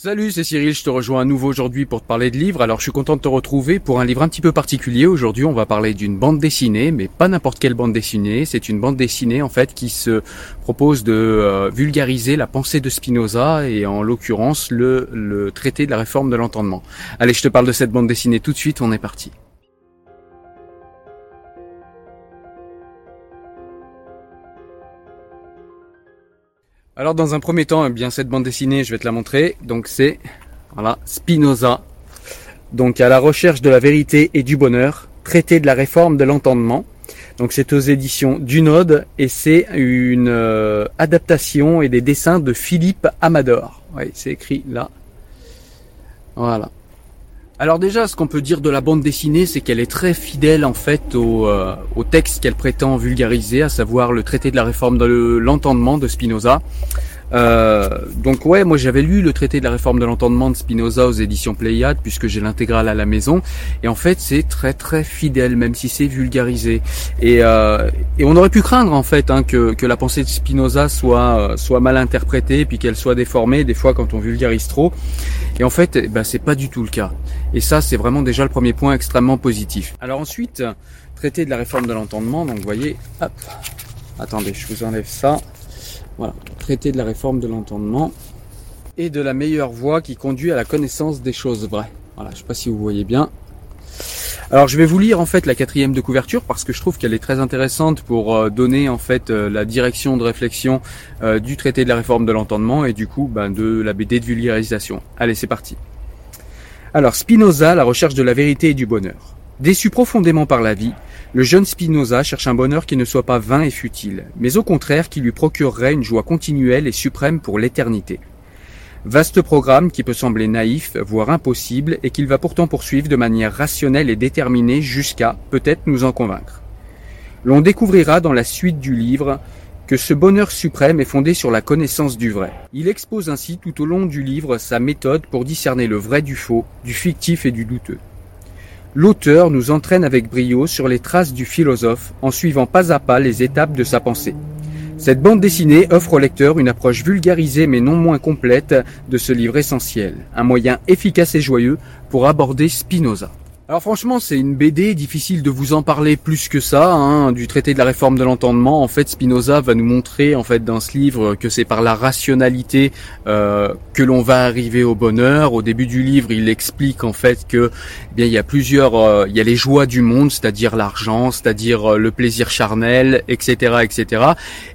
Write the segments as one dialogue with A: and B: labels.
A: Salut, c'est Cyril, je te rejoins à nouveau aujourd'hui pour te parler de livres. Alors je suis content de te retrouver pour un livre un petit peu particulier. Aujourd'hui on va parler d'une bande dessinée, mais pas n'importe quelle bande dessinée. C'est une bande dessinée en fait qui se propose de euh, vulgariser la pensée de Spinoza et en l'occurrence le, le traité de la réforme de l'entendement. Allez, je te parle de cette bande dessinée tout de suite, on est parti. Alors dans un premier temps, eh bien cette bande dessinée, je vais te la montrer. Donc c'est voilà, Spinoza. Donc à la recherche de la vérité et du bonheur, traité de la réforme de l'entendement. Donc c'est aux éditions Dunode et c'est une euh, adaptation et des dessins de Philippe Amador. Oui, c'est écrit là. Voilà. Alors déjà, ce qu'on peut dire de la bande dessinée, c'est qu'elle est très fidèle en fait au, euh, texte qu'elle prétend vulgariser, à savoir le traité de la réforme de l'entendement de Spinoza. Euh, donc ouais, moi j'avais lu le traité de la réforme de l'entendement de Spinoza aux éditions Pléiade, puisque j'ai l'intégrale à la maison, et en fait c'est très très fidèle, même si c'est vulgarisé. Et, euh, et on aurait pu craindre en fait hein, que, que la pensée de Spinoza soit, euh, soit mal interprétée, puis qu'elle soit déformée des fois quand on vulgarise trop. Et en fait, eh ben, c'est pas du tout le cas. Et ça, c'est vraiment déjà le premier point extrêmement positif. Alors ensuite, traité de la réforme de l'entendement, donc vous voyez, hop, attendez, je vous enlève ça. Voilà, traité de la réforme de l'entendement et de la meilleure voie qui conduit à la connaissance des choses vraies. Voilà, je sais pas si vous voyez bien. Alors je vais vous lire en fait la quatrième de couverture parce que je trouve qu'elle est très intéressante pour euh, donner en fait euh, la direction de réflexion euh, du traité de la réforme de l'entendement et du coup ben, de la BD de vulgarisation. Allez c'est parti. Alors Spinoza, la recherche de la vérité et du bonheur. Déçu profondément par la vie, le jeune Spinoza cherche un bonheur qui ne soit pas vain et futile, mais au contraire qui lui procurerait une joie continuelle et suprême pour l'éternité. Vaste programme qui peut sembler naïf, voire impossible, et qu'il va pourtant poursuivre de manière rationnelle et déterminée jusqu'à, peut-être, nous en convaincre. L'on découvrira dans la suite du livre que ce bonheur suprême est fondé sur la connaissance du vrai. Il expose ainsi tout au long du livre sa méthode pour discerner le vrai du faux, du fictif et du douteux. L'auteur nous entraîne avec brio sur les traces du philosophe en suivant pas à pas les étapes de sa pensée. Cette bande dessinée offre au lecteur une approche vulgarisée mais non moins complète de ce livre essentiel, un moyen efficace et joyeux pour aborder Spinoza. Alors franchement, c'est une BD, difficile de vous en parler plus que ça, hein, du traité de la réforme de l'entendement. En fait, Spinoza va nous montrer, en fait, dans ce livre, que c'est par la rationalité euh, que l'on va arriver au bonheur. Au début du livre, il explique en fait que, eh bien, il y a plusieurs, euh, il y a les joies du monde, c'est-à-dire l'argent, c'est-à-dire euh, le plaisir charnel, etc., etc.,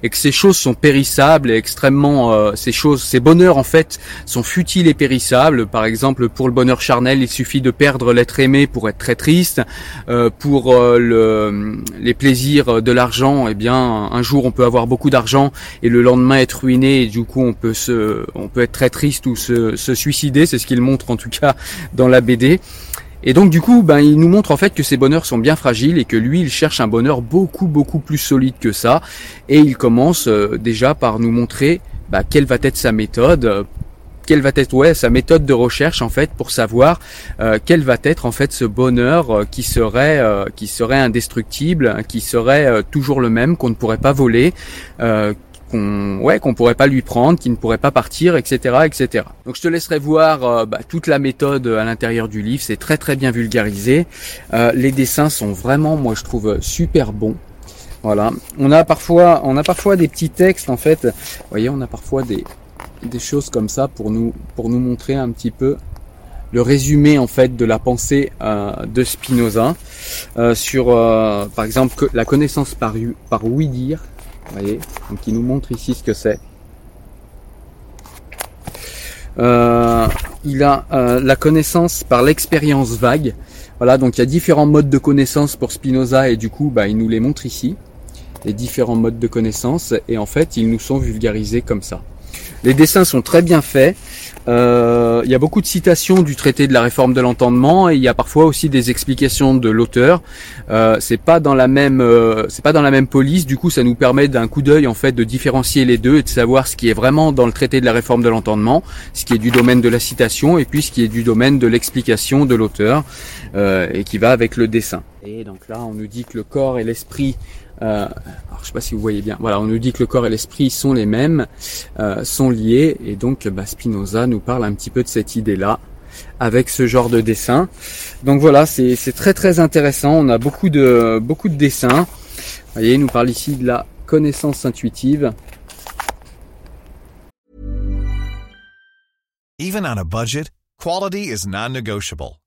A: et que ces choses sont périssables et extrêmement, euh, ces choses, ces bonheurs en fait, sont futiles et périssables. Par exemple, pour le bonheur charnel, il suffit de perdre l'être aimé pour être très triste. Euh, pour euh, le, les plaisirs de l'argent, eh bien, un jour on peut avoir beaucoup d'argent et le lendemain être ruiné et du coup on peut se, on peut être très triste ou se, suicider. C'est ce qu'il montre en tout cas dans la BD. Et donc du coup, ben, il nous montre en fait que ces bonheurs sont bien fragiles et que lui, il cherche un bonheur beaucoup beaucoup plus solide que ça. Et il commence euh, déjà par nous montrer bah, quelle va être sa méthode quelle va être sa méthode de recherche en fait pour savoir euh, quel va être en fait ce bonheur euh, qui serait euh, qui serait indestructible, qui serait toujours le même, qu'on ne pourrait pas voler, qu'on ouais qu'on pourrait pas lui prendre, qui ne pourrait pas partir, etc. etc. Donc je te laisserai voir bah, toute la méthode à l'intérieur du livre, c'est très très bien vulgarisé. les dessins sont vraiment moi je trouve super bons. Voilà, on a parfois on a parfois des petits textes en fait. Vous voyez, on a parfois des des choses comme ça pour nous, pour nous montrer un petit peu le résumé en fait de la pensée euh, de Spinoza euh, sur euh, par exemple la connaissance par, par oui dire voyez il nous montre ici ce que c'est. Il a la connaissance par l'expérience vague. Voilà donc il y a différents modes de connaissance pour Spinoza et du coup bah, il nous les montre ici les différents modes de connaissance. Et en fait ils nous sont vulgarisés comme ça les dessins sont très bien faits. Euh, il y a beaucoup de citations du traité de la réforme de l'entendement et il y a parfois aussi des explications de l'auteur. Euh, c'est pas dans la même, euh, c'est pas dans la même police. Du coup, ça nous permet d'un coup d'œil en fait de différencier les deux et de savoir ce qui est vraiment dans le traité de la réforme de l'entendement, ce qui est du domaine de la citation et puis ce qui est du domaine de l'explication de l'auteur euh, et qui va avec le dessin. Et donc là, on nous dit que le corps et l'esprit euh, alors je sais pas si vous voyez bien. Voilà, on nous dit que le corps et l'esprit sont les mêmes, euh, sont liés, et donc bah, Spinoza nous parle un petit peu de cette idée-là avec ce genre de dessin. Donc voilà, c'est très très intéressant. On a beaucoup de beaucoup de dessins. Vous voyez, il nous parle ici de la connaissance intuitive.
B: Even on a budget, quality is non-negotiable.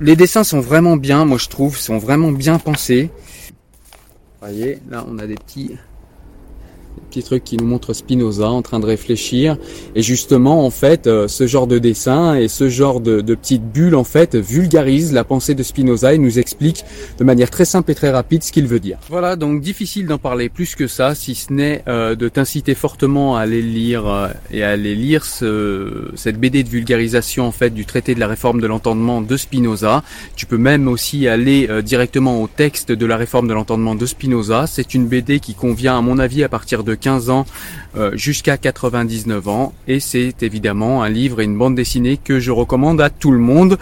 A: Les dessins sont vraiment bien, moi je trouve, sont vraiment bien pensés. Vous voyez, là on a des petits petit truc qui nous montre Spinoza en train de réfléchir. Et justement, en fait, euh, ce genre de dessin et ce genre de, de petites bulles, en fait, vulgarise la pensée de Spinoza et nous explique de manière très simple et très rapide ce qu'il veut dire. Voilà, donc difficile d'en parler plus que ça, si ce n'est euh, de t'inciter fortement à aller lire euh, et à aller lire ce, cette BD de vulgarisation, en fait, du traité de la réforme de l'entendement de Spinoza. Tu peux même aussi aller directement au texte de la réforme de l'entendement de Spinoza. C'est une BD qui convient, à mon avis, à partir de 15 ans euh, jusqu'à 99 ans. Et c'est évidemment un livre et une bande dessinée que je recommande à tout le monde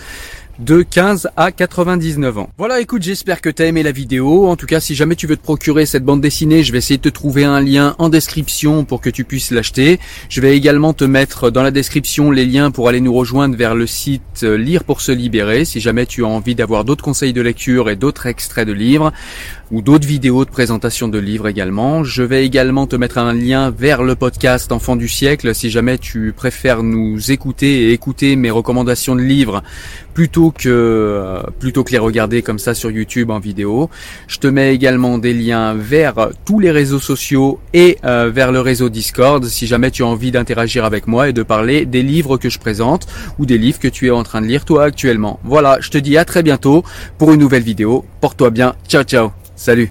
A: de 15 à 99 ans. Voilà, écoute, j'espère que t'as aimé la vidéo. En tout cas, si jamais tu veux te procurer cette bande dessinée, je vais essayer de te trouver un lien en description pour que tu puisses l'acheter. Je vais également te mettre dans la description les liens pour aller nous rejoindre vers le site euh, Lire pour se libérer si jamais tu as envie d'avoir d'autres conseils de lecture et d'autres extraits de livres ou d'autres vidéos de présentation de livres également. Je vais également te mettre un lien vers le podcast Enfant du siècle si jamais tu préfères nous écouter et écouter mes recommandations de livres plutôt euh, plutôt que les regarder comme ça sur YouTube en vidéo. Je te mets également des liens vers tous les réseaux sociaux et euh, vers le réseau Discord si jamais tu as envie d'interagir avec moi et de parler des livres que je présente ou des livres que tu es en train de lire toi actuellement. Voilà, je te dis à très bientôt pour une nouvelle vidéo. Porte-toi bien. Ciao ciao. Salut